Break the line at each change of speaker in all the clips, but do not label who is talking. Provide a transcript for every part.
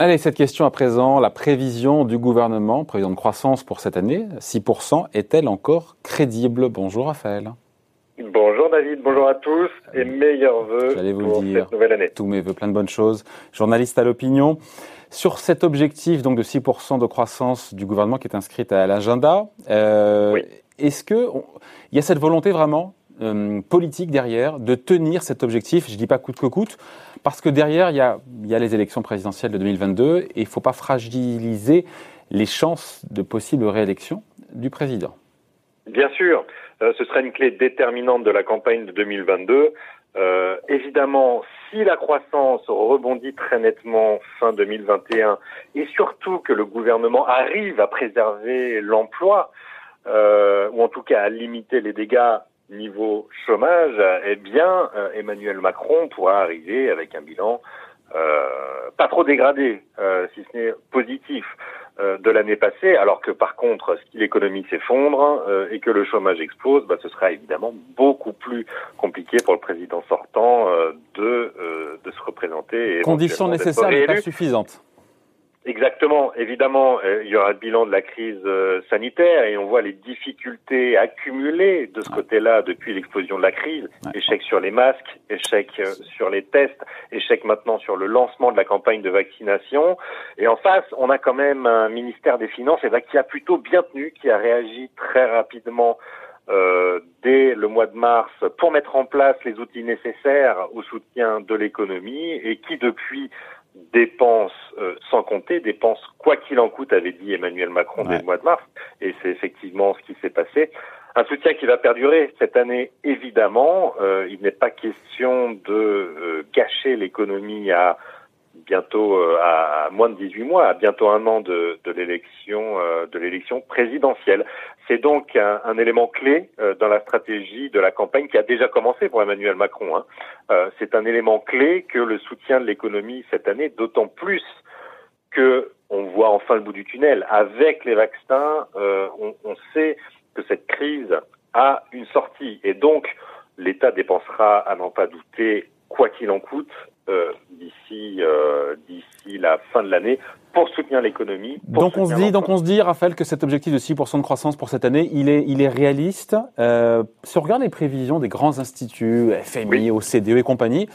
Allez, cette question à présent, la prévision du gouvernement, prévision de croissance pour cette année, 6%, est-elle encore crédible? Bonjour Raphaël.
Bonjour David, bonjour à tous et meilleurs voeux
vous
pour
dire,
cette nouvelle année.
Tous mes voeux, plein de bonnes choses. Journaliste à l'opinion. Sur cet objectif donc de 6% de croissance du gouvernement qui est inscrit à l'agenda, euh, est-ce que il y a cette volonté vraiment euh, politique derrière de tenir cet objectif Je dis pas coûte que coûte, parce que derrière il y a, y a les élections présidentielles de 2022 et il faut pas fragiliser les chances de possible réélection du président.
Bien sûr, euh, ce serait une clé déterminante de la campagne de 2022. Euh, évidemment, si la croissance rebondit très nettement fin 2021 et surtout que le gouvernement arrive à préserver l'emploi, euh, ou en tout cas à limiter les dégâts niveau chômage, eh bien, euh, Emmanuel Macron pourra arriver avec un bilan euh, pas trop dégradé, euh, si ce n'est positif. Euh, de l'année passée, alors que par contre, si l'économie s'effondre euh, et que le chômage explose, bah, ce sera évidemment beaucoup plus compliqué pour le président sortant euh, de, de se représenter.
Conditions nécessaires mais pas suffisantes.
Exactement. Évidemment, euh, il y aura le bilan de la crise euh, sanitaire et on voit les difficultés accumulées de ce côté-là depuis l'explosion de la crise. Échec sur les masques, échec euh, sur les tests, échec maintenant sur le lancement de la campagne de vaccination. Et en face, on a quand même un ministère des Finances et qui a plutôt bien tenu, qui a réagi très rapidement euh, dès le mois de mars pour mettre en place les outils nécessaires au soutien de l'économie et qui depuis dépenses euh, sans compter, dépenses quoi qu'il en coûte, avait dit Emmanuel Macron dès le mois de mars, et c'est effectivement ce qui s'est passé. Un soutien qui va perdurer cette année, évidemment. Euh, il n'est pas question de euh, gâcher l'économie à bientôt euh, à moins de 18 mois, à bientôt un an de, euh, l'élection présidentielle. C'est donc un, élément clé euh, dans la stratégie de la campagne qui a déjà commencé pour Emmanuel Macron. Hein. C'est un élément clé que le soutien de l'économie cette année, d'autant plus que on voit enfin le bout du tunnel. Avec les vaccins, on, sait que cette crise a une sortie et donc l'État dépensera à n'en pas douter quoi qu'il en coûte d'ici fin de l'année pour soutenir l'économie.
Donc on se dit donc on se dit Raphaël que cet objectif de 6% de croissance pour cette année, il est il est réaliste. Euh, si on regarde les prévisions des grands instituts, FMI, OCDE et compagnie,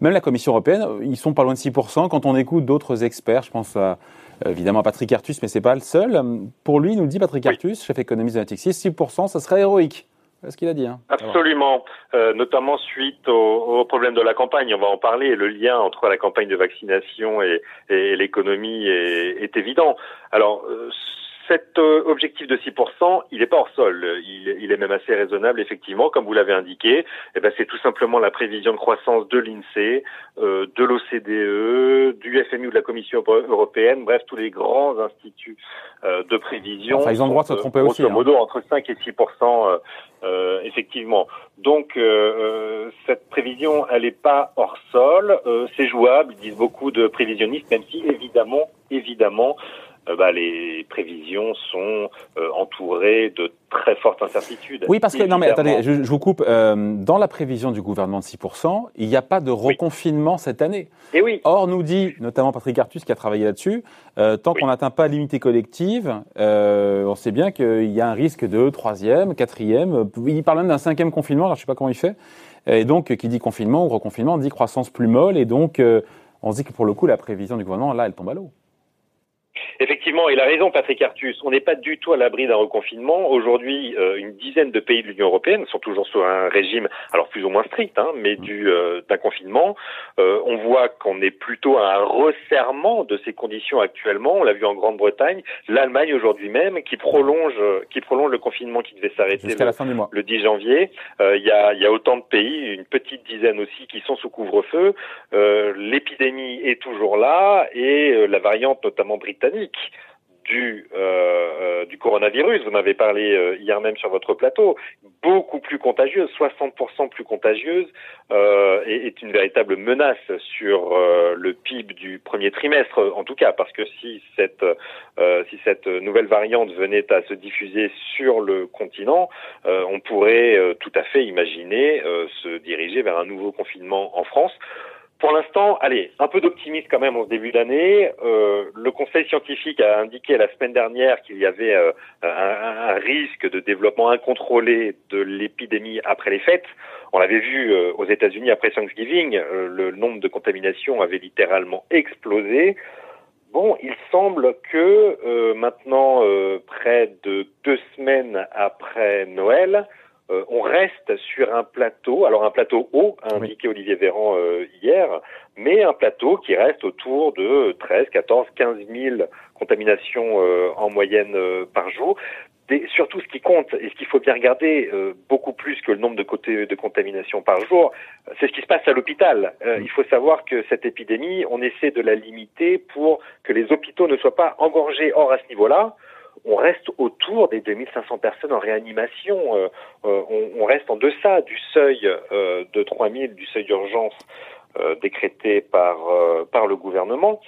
même la Commission européenne, ils sont pas loin de 6%. Quand on écoute d'autres experts, je pense à évidemment Patrick Artus, mais c'est pas le seul. Pour lui, il nous dit Patrick Artus, chef économiste de Natixis, 6%, ça serait héroïque. Ce qu'il a dit. Hein.
Absolument, euh, notamment suite au, au, problème de la campagne. On va en parler. Le lien entre la campagne de vaccination et, et l'économie est, est, évident. Alors, euh, cet euh, objectif de 6%, il n'est pas hors sol. Il, il, est même assez raisonnable, effectivement, comme vous l'avez indiqué. Eh ben, c'est tout simplement la prévision de croissance de l'INSEE, euh, de l'OCDE, du FMI ou de la Commission européenne, bref, tous les grands instituts euh, de prévision.
Enfin, ils ont le droit de se tromper aussi.
Grosso hein. modo, entre 5 et 6%, euh, effectivement. Donc, cette prévision, elle n'est pas hors sol. c'est jouable, disent beaucoup de prévisionnistes, même si, évidemment, évidemment, euh, bah, les prévisions sont euh, entourées de très fortes incertitudes.
Oui, parce que, non mais attendez, je, je vous coupe, euh, dans la prévision du gouvernement de 6%, il n'y a pas de reconfinement cette année.
Et oui.
Or, nous dit, notamment Patrick Artus qui a travaillé là-dessus, euh, tant qu'on n'atteint pas l'unité collective, euh, on sait bien qu'il y a un risque de troisième, quatrième, il parle même d'un cinquième confinement, alors je ne sais pas comment il fait, et donc qui dit confinement ou reconfinement dit croissance plus molle, et donc on se dit que pour le coup, la prévision du gouvernement, là, elle tombe à l'eau.
Effectivement, il a raison, Patrick Artus. On n'est pas du tout à l'abri d'un reconfinement. Aujourd'hui, euh, une dizaine de pays de l'Union européenne sont toujours sur un régime, alors plus ou moins strict, hein, mais mm. du euh, d'un confinement. Euh, on voit qu'on est plutôt à un resserrement de ces conditions actuellement. On l'a vu en Grande-Bretagne, l'Allemagne aujourd'hui même, qui prolonge, qui prolonge le confinement qui devait s'arrêter le, le, 10 janvier. Il y a, y, a, autant de pays, une petite dizaine aussi, qui sont sous couvre-feu. L'épidémie est toujours là et la variante, notamment britannique du, euh, du coronavirus, vous en avez parlé hier même sur votre plateau, beaucoup plus contagieuse, 60% plus contagieuse, euh, est une véritable menace sur le PIB du premier trimestre, en tout cas, parce que si cette nouvelle variante venait à se diffuser sur le continent, on pourrait tout à fait imaginer se diriger vers un nouveau confinement en France. Pour l'instant, allez, un peu d'optimisme quand même au début d'année. Euh, le Conseil scientifique a indiqué la semaine dernière qu'il y avait euh, un, risque de développement incontrôlé de l'épidémie après les fêtes. On l'avait vu euh, aux États-Unis après Thanksgiving, le nombre de contaminations avait littéralement explosé. Bon, il semble que maintenant, près de deux semaines après Noël, euh, on reste sur un plateau, alors un plateau haut, a indiqué Olivier Véran euh, hier, mais un plateau qui reste autour de 13, 14, 15 000 contaminations euh, en moyenne par jour. Des, surtout, ce qui compte et ce qu'il faut bien regarder beaucoup plus que le nombre de, côtés, de contaminations par jour, c'est ce qui se passe à l'hôpital. il faut savoir que cette épidémie, on essaie de la limiter pour que les hôpitaux ne soient pas engorgés. Or, à ce niveau-là, on reste autour des 2500 personnes en réanimation. Euh, euh, on, reste en deçà du seuil euh, de 3000, du seuil d'urgence décrété par, par le gouvernement.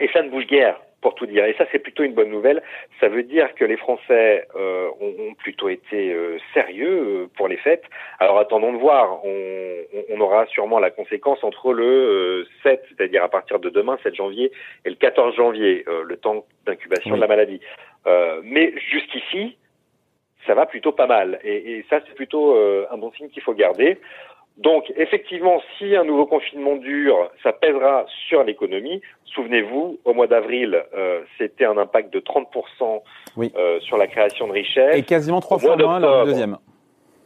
Et ça ne bouge guère pour tout dire. Et ça, c'est plutôt une bonne nouvelle. Ça veut dire que les Français ont, ont, plutôt été sérieux pour les fêtes. Alors attendons de voir. On, on, aura sûrement la conséquence entre le 7, c'est-à-dire à partir de demain, 7 janvier, et le 14 janvier, le temps d'incubation de la maladie. Euh, mais jusqu'ici, ça va plutôt pas mal. Et, et ça, c'est plutôt euh, un bon signe qu'il faut garder. Donc, effectivement, si un nouveau confinement dure, ça pèsera sur l'économie. Souvenez-vous, au mois d'avril, euh, c'était un impact de 30% oui. euh, sur la création de richesses.
Et quasiment trois fois moins le deuxième.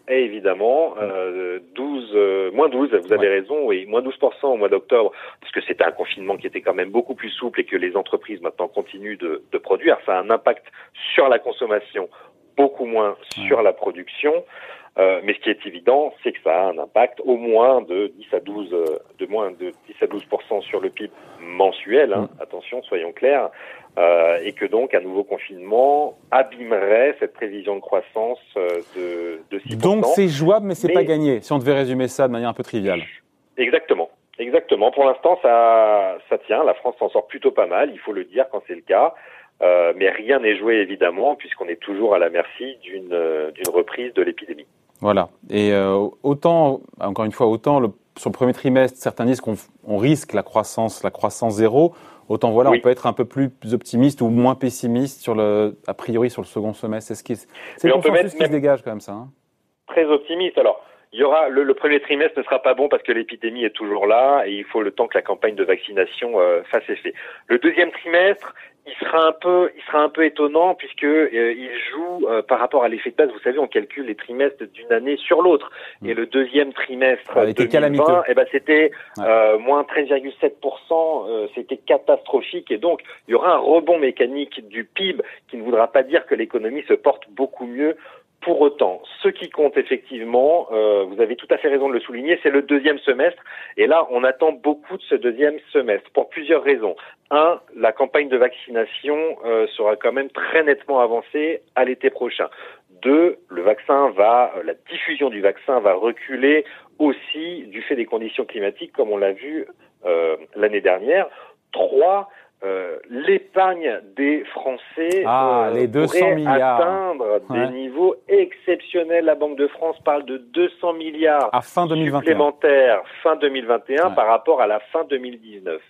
Et évidemment, euh, 12, euh, moins 12, vous avez raison, oui, moins 12% au mois d'octobre, parce que c'était un confinement qui était quand même beaucoup plus souple et que les entreprises maintenant continuent de, de produire. Ça a un impact sur la consommation, beaucoup moins sur la production. Euh, mais ce qui est évident, c'est que ça a un impact au moins de 10 à 12, euh, de moins de 10 à 12 sur le PIB mensuel. Hein, mm. Attention, soyons clairs, euh, et que donc un nouveau confinement abîmerait cette prévision de croissance euh, de, de 6
Donc c'est jouable, mais c'est pas gagné. Si on devait résumer ça de manière un peu triviale.
Exactement. Exactement. Pour l'instant, ça, ça tient. La France s'en sort plutôt pas mal. Il faut le dire quand c'est le cas. Euh, mais rien n'est joué évidemment puisqu'on est toujours à la merci d'une d'une reprise de l'épidémie.
Voilà. Et euh, autant, encore une fois, autant le, sur le premier trimestre, certains disent qu'on on risque la croissance, la croissance zéro. Autant voilà, on peut être un peu plus optimiste ou moins pessimiste sur le, a priori sur le second semestre. C'est ce qui, c'est le consensus qui se dégage quand même ça. Hein.
Très optimiste. Alors, il y aura le, le, premier trimestre ne sera pas bon parce que l'épidémie est toujours là et il faut le temps que la campagne de vaccination euh, fasse effet. Le deuxième trimestre, il sera un peu, il sera un peu étonnant puisque euh, il joue euh, par rapport à l'effet de base. Vous savez, on calcule les trimestres d'une année sur l'autre. Mm. Et le deuxième trimestre ah, 2020, eh ben c'était euh, moins 13,7%. c'était catastrophique. Et donc, il y aura un rebond mécanique du PIB qui ne voudra pas dire que l'économie se porte beaucoup mieux pour autant, ce qui compte effectivement, euh, vous avez tout à fait raison de le souligner, c'est le deuxième semestre. Et là, on attend beaucoup de ce deuxième semestre pour plusieurs raisons. Un, la campagne de vaccination euh, sera quand même très nettement avancée à l'été prochain. Deux, le vaccin va, euh, la diffusion du vaccin va reculer aussi du fait des conditions climatiques, comme on l'a vu l'année dernière. Trois, euh, l'épargne des Français
ah, euh, les 200 milliards.
atteindre des niveaux exceptionnels. La Banque de France parle de 200 milliards
à fin 2021.
supplémentaires fin 2021 par rapport à la fin 2019.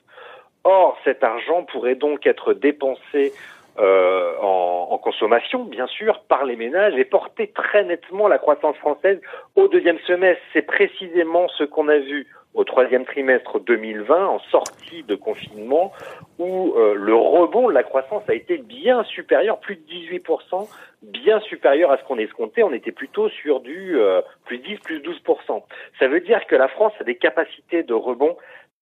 Or, cet argent pourrait donc être dépensé euh, en, en, consommation, bien sûr, par les ménages et porter très nettement la croissance française au deuxième semestre. C'est précisément ce qu'on a vu au troisième trimestre 2020, en sortie de confinement, où euh, le rebond de la croissance a été bien supérieur, plus de 18%, bien supérieur à ce qu'on escomptait. On était plutôt sur du euh, plus 10, plus 12%. Ça veut dire que la France a des capacités de rebond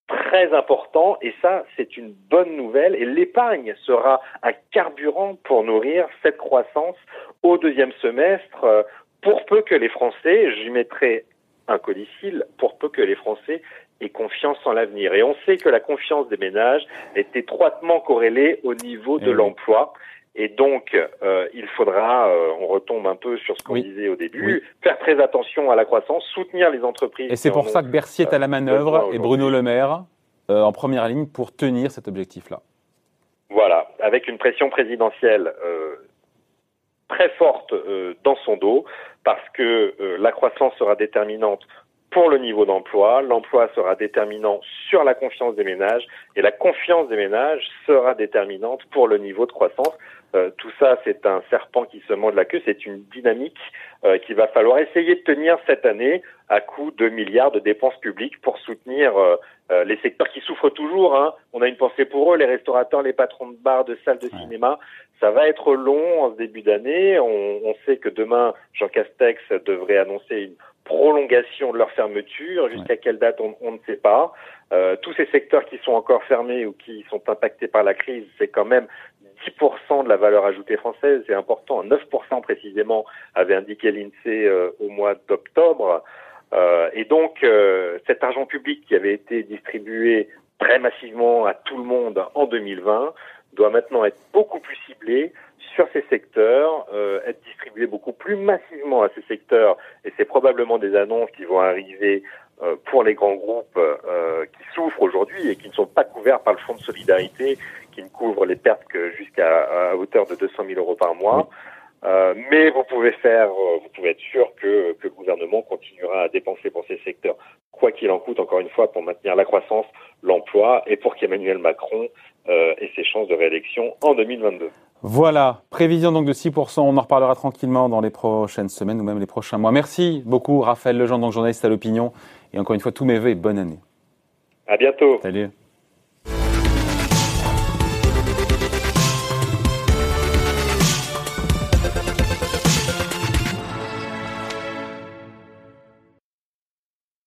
très importantes et ça, c'est une bonne nouvelle. Et l'épargne sera un carburant pour nourrir cette croissance au deuxième semestre. Euh, pour peu que les Français, j'y mettrai un codicile pour peu que les Français aient confiance en l'avenir. Et on sait que la confiance des ménages est étroitement corrélée au niveau de eh l'emploi. Et donc, euh, il faudra, euh, on retombe un peu sur ce qu'on disait au début, faire très attention à la croissance, soutenir les entreprises.
Et c'est pour ça que Bercy est à la manœuvre et Bruno Le Maire en première ligne pour tenir cet objectif-là.
Voilà, avec une pression présidentielle très forte dans son dos, parce que la croissance sera déterminante pour le niveau d'emploi. L'emploi sera déterminant sur la confiance des ménages et la confiance des ménages sera déterminante pour le niveau de croissance. Euh, tout ça, c'est un serpent qui se mord la queue, c'est une dynamique euh, qu'il va falloir essayer de tenir cette année à coût de milliards de dépenses publiques pour soutenir euh, euh, les secteurs qui souffrent toujours. Hein. On a une pensée pour eux, les restaurateurs, les patrons de bars, de salles de cinéma. Ça va être long en ce début d'année. On, on sait que demain, Jean Castex devrait annoncer une prolongation de leur fermeture. Jusqu'à quelle date, on, ne sait pas. Euh, tous ces secteurs qui sont encore fermés ou qui sont impactés par la crise, c'est quand même 10% de la valeur ajoutée française. C'est important. 9% précisément avait indiqué l'INSEE euh, au mois d'octobre. Euh, et donc, euh, cet argent public qui avait été distribué très massivement à tout le monde en 2020 doit maintenant être beaucoup plus ciblé sur ces secteurs, euh, être distribué beaucoup plus massivement à ces secteurs, et c'est probablement des annonces qui vont arriver euh, pour les grands groupes euh, qui souffrent aujourd'hui et qui ne sont pas couverts par le fonds de solidarité, qui ne couvre les pertes que jusqu'à hauteur de 200 000 euros par mois. Euh, mais vous pouvez faire, vous pouvez être sûr que, que, le gouvernement continuera à dépenser pour ces secteurs, quoi qu'il en coûte, encore une fois, pour maintenir la croissance, l'emploi et pour qu'Emmanuel Macron euh, ait ses chances de réélection en 2022.
Voilà, prévision donc de 6%, on en reparlera tranquillement dans les prochaines semaines ou même les prochains mois. Merci beaucoup Raphaël Lejean, donc journaliste à l'opinion, et encore une fois tous mes voeux et bonne année.
À bientôt.
Salut.